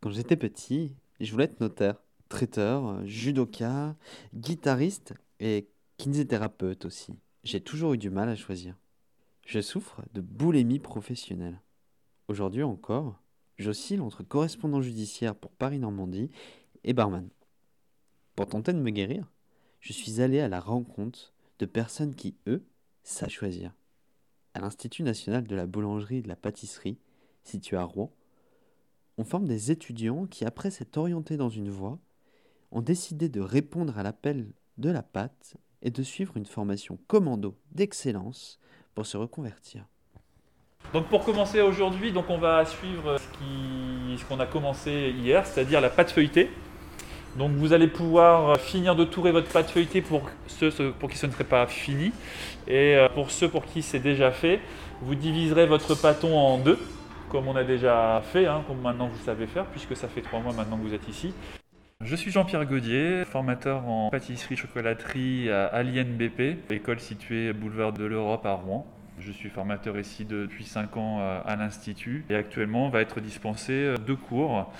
Quand j'étais petit, je voulais être notaire, traiteur, judoka, guitariste et kinésithérapeute aussi. J'ai toujours eu du mal à choisir. Je souffre de boulimie professionnelle. Aujourd'hui encore, j'oscille entre correspondant judiciaire pour Paris-Normandie et barman. Pour tenter de me guérir, je suis allé à la rencontre de personnes qui, eux, savent choisir. À l'Institut national de la boulangerie et de la pâtisserie, situé à Rouen, on forme des étudiants qui, après s'être orientés dans une voie, ont décidé de répondre à l'appel de la pâte et de suivre une formation commando d'excellence pour se reconvertir. Donc pour commencer aujourd'hui, donc on va suivre ce qu'on a commencé hier, c'est-à-dire la pâte feuilletée. Donc vous allez pouvoir finir de tourer votre pâte feuilletée pour ceux pour qui ce ne serait pas fini. Et euh, pour ceux pour qui c'est déjà fait, vous diviserez votre pâton en deux comme on a déjà fait, hein, comme maintenant vous savez faire, puisque ça fait trois mois maintenant que vous êtes ici. Je suis Jean-Pierre Gaudier, formateur en pâtisserie chocolaterie à l'INBP, école située boulevard de l'Europe à Rouen. Je suis formateur ici depuis 5 ans euh, à l'Institut et actuellement va être dispensé euh, deux cours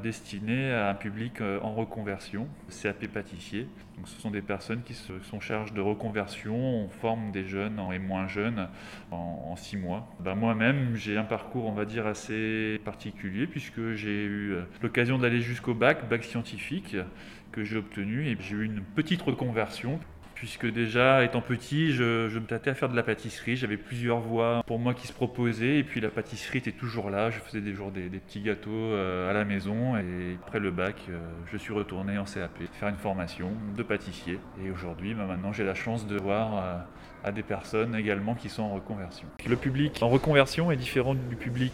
destinés à un public euh, en reconversion, CAP pâtissier. Donc ce sont des personnes qui se sont chargées de reconversion, on forme des jeunes et moins jeunes en, 6 mois. Ben, moi-même j'ai un parcours on va dire assez particulier puisque j'ai eu l'occasion d'aller jusqu'au bac, bac scientifique que j'ai obtenu et j'ai eu une petite reconversion puisque déjà étant petit, je, me tâtais à faire de la pâtisserie. J'avais plusieurs voies pour moi qui se proposaient, et puis la pâtisserie était toujours là. Je faisais des jours des, petits gâteaux euh, à la maison, et après le bac, euh, je suis retourné en CAP faire une formation de pâtissier. Et aujourd'hui, bah, maintenant, j'ai la chance de voir euh, à des personnes également qui sont en reconversion. Le public en reconversion est différent du public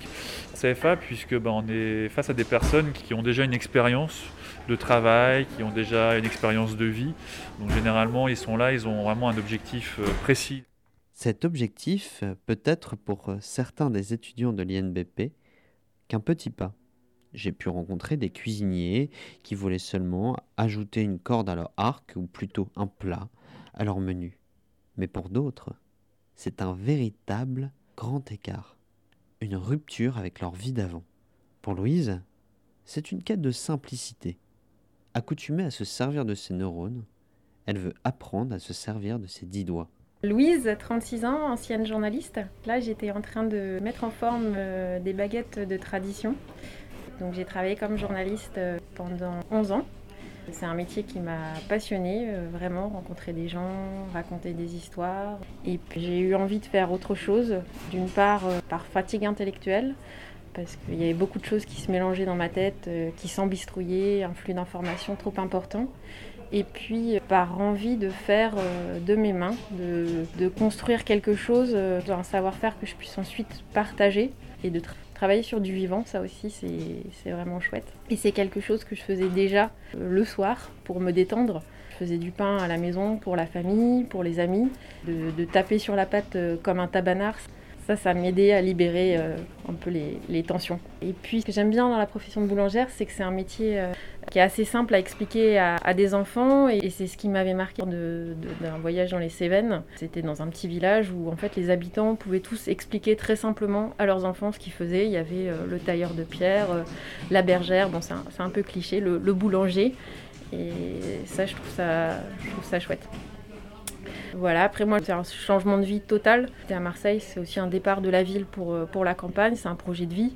CFA puisque ben, on est face à des personnes qui ont déjà une expérience de travail, qui ont déjà une expérience de vie. Donc généralement, ils sont là, ils ont vraiment un objectif euh, précis. Cet objectif peut être pour euh, certains des étudiants de l'INBP qu'un petit pas. J'ai pu rencontrer des cuisiniers qui voulaient seulement ajouter une corde à leur arc ou plutôt un plat à leur menu. Mais pour d'autres, c'est un véritable grand écart, une rupture avec leur vie d'avant. Pour Louise, c'est une quête de simplicité. Accoutumée à se servir de ses neurones, elle veut apprendre à se servir de ses dix doigts. Louise, 36 ans, ancienne journaliste. Là, j'étais en train de mettre en forme euh, des baguettes de tradition. Donc, j'ai travaillé comme journaliste euh, pendant 11 ans. C'est un métier qui m'a passionnée, euh, vraiment, rencontrer des gens, raconter des histoires. Et j'ai eu envie de faire autre chose, d'une part euh, par fatigue intellectuelle, parce qu'il y avait beaucoup de choses qui se mélangeaient dans ma tête, euh, qui s'embistrouillaient, un flux d'informations trop important. Et puis par envie de faire de mes mains, de, de construire quelque chose, un savoir-faire que je puisse ensuite partager et de travailler sur du vivant, ça aussi, c'est vraiment chouette. Et c'est quelque chose que je faisais déjà euh, le soir pour me détendre. Je faisais du pain à la maison pour la famille, pour les amis, de, taper sur la pâte euh, comme un tabanard. Ça, ça m'aidait à libérer euh, un peu les, tensions. Et puis, ce que j'aime bien dans la profession de boulangère, c'est que c'est un métier euh, qui est assez simple à expliquer à, des enfants. Et, c'est ce qui m'avait marqué d'un voyage dans les Cévennes. C'était dans un petit village où, en fait, les habitants pouvaient tous expliquer très simplement à leurs enfants ce qu'ils faisaient. Il y avait euh, le tailleur de pierre, la bergère, bon, c'est un, peu cliché, le, boulanger. Et ça, je trouve ça chouette. Voilà, après moi, c'est un changement de vie total. à Marseille, c'est aussi un départ de la ville pour, euh, pour la campagne, c'est un projet de vie.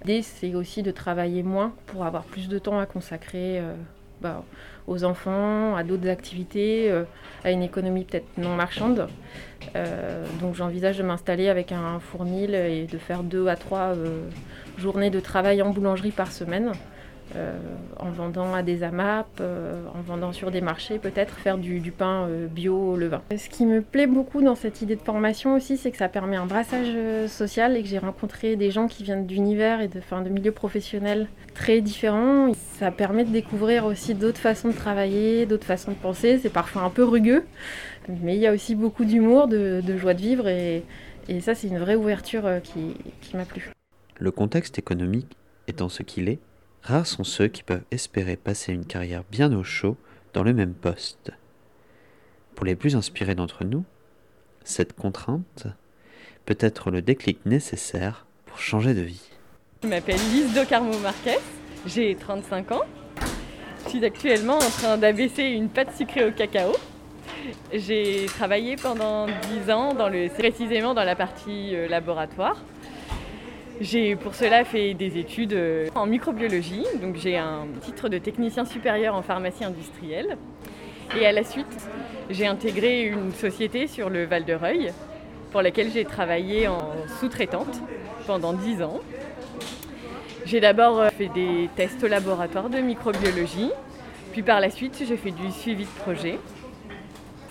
L'idée, c'est aussi de travailler moins pour avoir plus de temps à consacrer euh, bah, aux enfants, à d'autres activités, euh, à une économie peut-être non marchande. donc j'envisage de m'installer avec un fournil et de faire deux à trois journées de travail en boulangerie par semaine. Euh, en vendant à des AMAP, euh, en vendant sur des marchés, peut-être faire du, pain euh, bio au levain. Ce qui me plaît beaucoup dans cette idée de formation aussi, c'est que ça permet un brassage social et que j'ai rencontré des gens qui viennent d'univers et de, de milieux professionnels très différents. Ça permet de découvrir aussi d'autres façons de travailler, d'autres façons de penser. C'est parfois un peu rugueux, mais il y a aussi beaucoup d'humour, de, joie de vivre et, ça, c'est une vraie ouverture qui m'a plu. Le contexte économique étant ce qu'il est, Rares sont ceux qui peuvent espérer passer une carrière bien au chaud dans le même poste. Pour les plus inspirés d'entre nous, cette contrainte peut être le déclic nécessaire pour changer de vie. Je m'appelle Lise Docarmo Marquez, J'ai 35 ans. Je suis actuellement en train d'abaisser une pâte sucrée au cacao. J'ai travaillé pendant 10 ans dans le, précisément dans la partie euh, laboratoire. J'ai pour cela fait des études euh, en microbiologie, donc j'ai un titre de technicien supérieur en pharmacie industrielle. Et à la suite, j'ai intégré une société sur le Val de Reuil pour laquelle j'ai travaillé en sous-traitante pendant 10 ans. J'ai d'abord euh, fait des tests au laboratoire de microbiologie, puis par la suite j'ai fait du suivi de projet.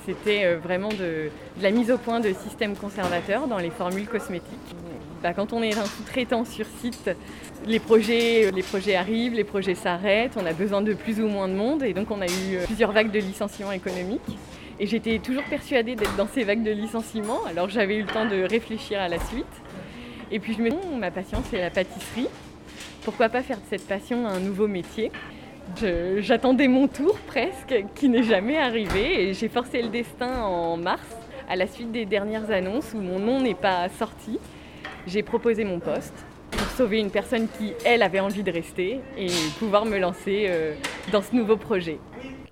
C'était euh, vraiment de, la mise au point de systèmes conservateurs dans les formules cosmétiques. Bah, quand on est un sous-traitant sur site, les projets, euh, les projets arrivent, les projets s'arrêtent, on a besoin de plus ou moins de monde et donc on a eu plusieurs vagues de licenciements économiques. Et j'étais toujours persuadée d'être dans ces vagues de licenciements, alors j'avais eu le temps de réfléchir à la suite. Et puis je me dis, ma passion c'est la pâtisserie. Pourquoi pas faire de cette passion un nouveau métier? J'attendais mon tour presque, qui n'est jamais arrivé, et j'ai forcé le destin en mars, à la suite des dernières annonces où mon nom n'est pas sorti. J'ai proposé mon poste pour sauver une personne qui, elle, avait envie de rester et pouvoir me lancer euh, dans ce nouveau projet.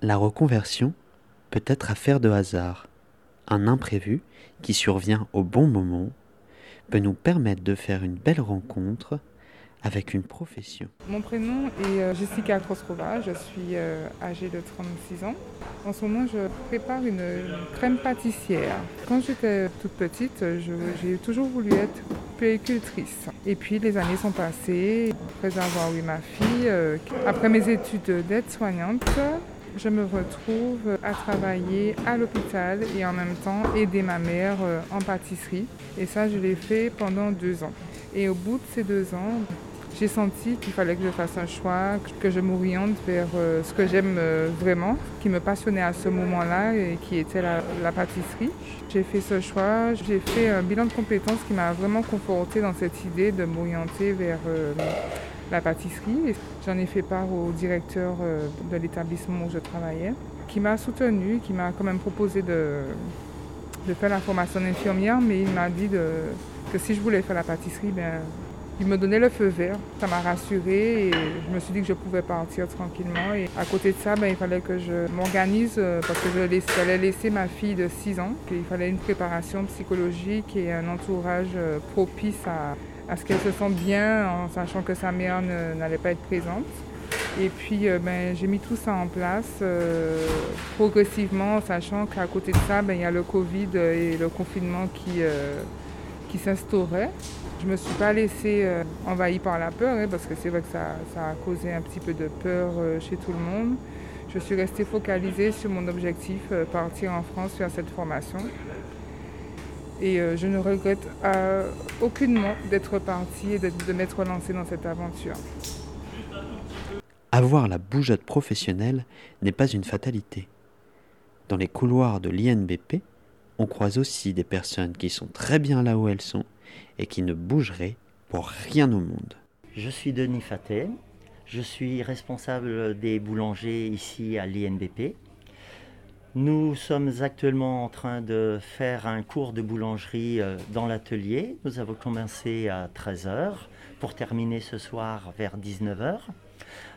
La reconversion peut être affaire de hasard. Un imprévu qui survient au bon moment peut nous permettre de faire une belle rencontre avec une profession. Mon prénom est euh, Jessica Kroskova, je suis euh, âgée de 36 ans. En ce moment, je prépare une crème pâtissière. Quand j'étais toute petite, j'ai toujours voulu être puéricultrice. Et puis les années sont passées. Après avoir eu ma fille, euh, après mes études d'aide-soignante, je me retrouve à travailler à l'hôpital et en même temps aider ma mère en pâtisserie. Et ça, je l'ai fait pendant deux ans. Et au bout de ces deux ans, j'ai senti qu'il fallait que je fasse un choix, que je m'oriente vers euh, ce que j'aime euh, vraiment, qui me passionnait à ce moment-là et qui était la, pâtisserie. J'ai fait ce choix, j'ai fait un bilan de compétences qui m'a vraiment conforté dans cette idée de m'orienter vers euh, la pâtisserie. J'en ai fait part au directeur de l'établissement où je travaillais, qui m'a soutenu, qui m'a quand même proposé de, de faire la formation d'infirmière, mais il m'a dit que si je voulais faire la pâtisserie, ben, il me donnait le feu vert. Ça m'a rassurée et je me suis dit que je pouvais partir tranquillement. Et à côté de ça, ben, il fallait que je m'organise euh, parce que j'allais laisser ma fille de 6 ans. Il fallait une préparation psychologique et un entourage euh, propice à, ce qu'elle se sente bien en sachant que sa mère n'allait pas être présente. Et puis euh, ben, j'ai mis tout ça en place progressivement, sachant qu'à côté de ça, ben, il y a le Covid et le confinement qui, qui s'instaurait. Je ne me suis pas laissée euh, envahie par la peur, hein, parce que c'est vrai que ça, a causé un petit peu de peur euh, chez tout le monde. Je suis restée focalisée sur mon objectif, euh, partir en France faire cette formation. Et je ne regrette aucunement d'être partie et de, m'être lancée dans cette aventure. Avoir la bougeotte professionnelle n'est pas une fatalité. Dans les couloirs de l'INBP, on croise aussi des personnes qui sont très bien là où elles sont et qui ne bougeraient pour rien au monde. Je suis Denis Fatet, je suis responsable des boulangers ici à l'INBP. Nous sommes actuellement en train de faire un cours de boulangerie euh, dans l'atelier. Nous avons commencé à 13h pour terminer ce soir vers 19h.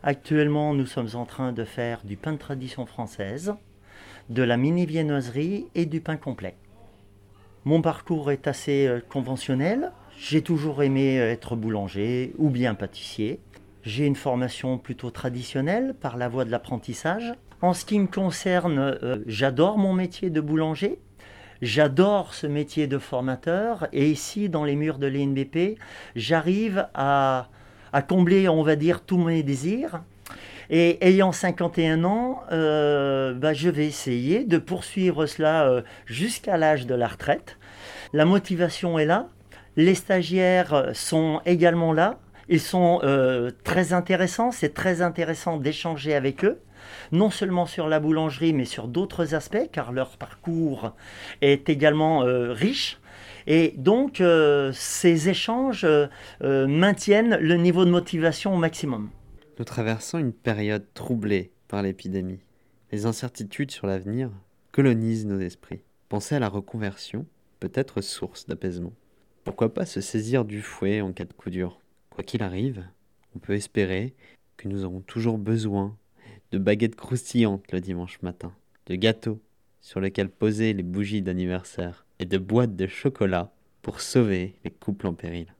Actuellement, nous sommes en train de faire du pain de tradition française, de la mini viennoiserie et du pain complet. Mon parcours est assez euh, conventionnel. J'ai toujours aimé euh, être boulanger ou bien pâtissier. J'ai une formation plutôt traditionnelle par la voie de l'apprentissage. En ce qui me concerne, euh, j'adore mon métier de boulanger. J'adore ce métier de formateur. Et ici, dans les murs de l'INBP, j'arrive à, combler, on va dire, tous mes désirs. Et ayant 51 ans, euh, bah, je vais essayer de poursuivre cela euh, jusqu'à l'âge de la retraite. La motivation est là. Les stagiaires sont également là. Ils sont euh, très intéressants. C'est très intéressant d'échanger avec eux non seulement sur la boulangerie, mais sur d'autres aspects, car leur parcours est également riche. Et donc, ces échanges maintiennent le niveau de motivation au maximum. Nous traversons une période troublée par l'épidémie. Les incertitudes sur l'avenir colonisent nos esprits. Penser à la reconversion peut être source d'apaisement. Pourquoi pas se saisir du fouet en cas de coup dur? Quoi qu'il arrive, on peut espérer que nous aurons toujours besoin de baguettes croustillantes le dimanche matin, de gâteaux sur lesquels poser les bougies d'anniversaire et de boîtes de chocolat pour sauver les couples en péril.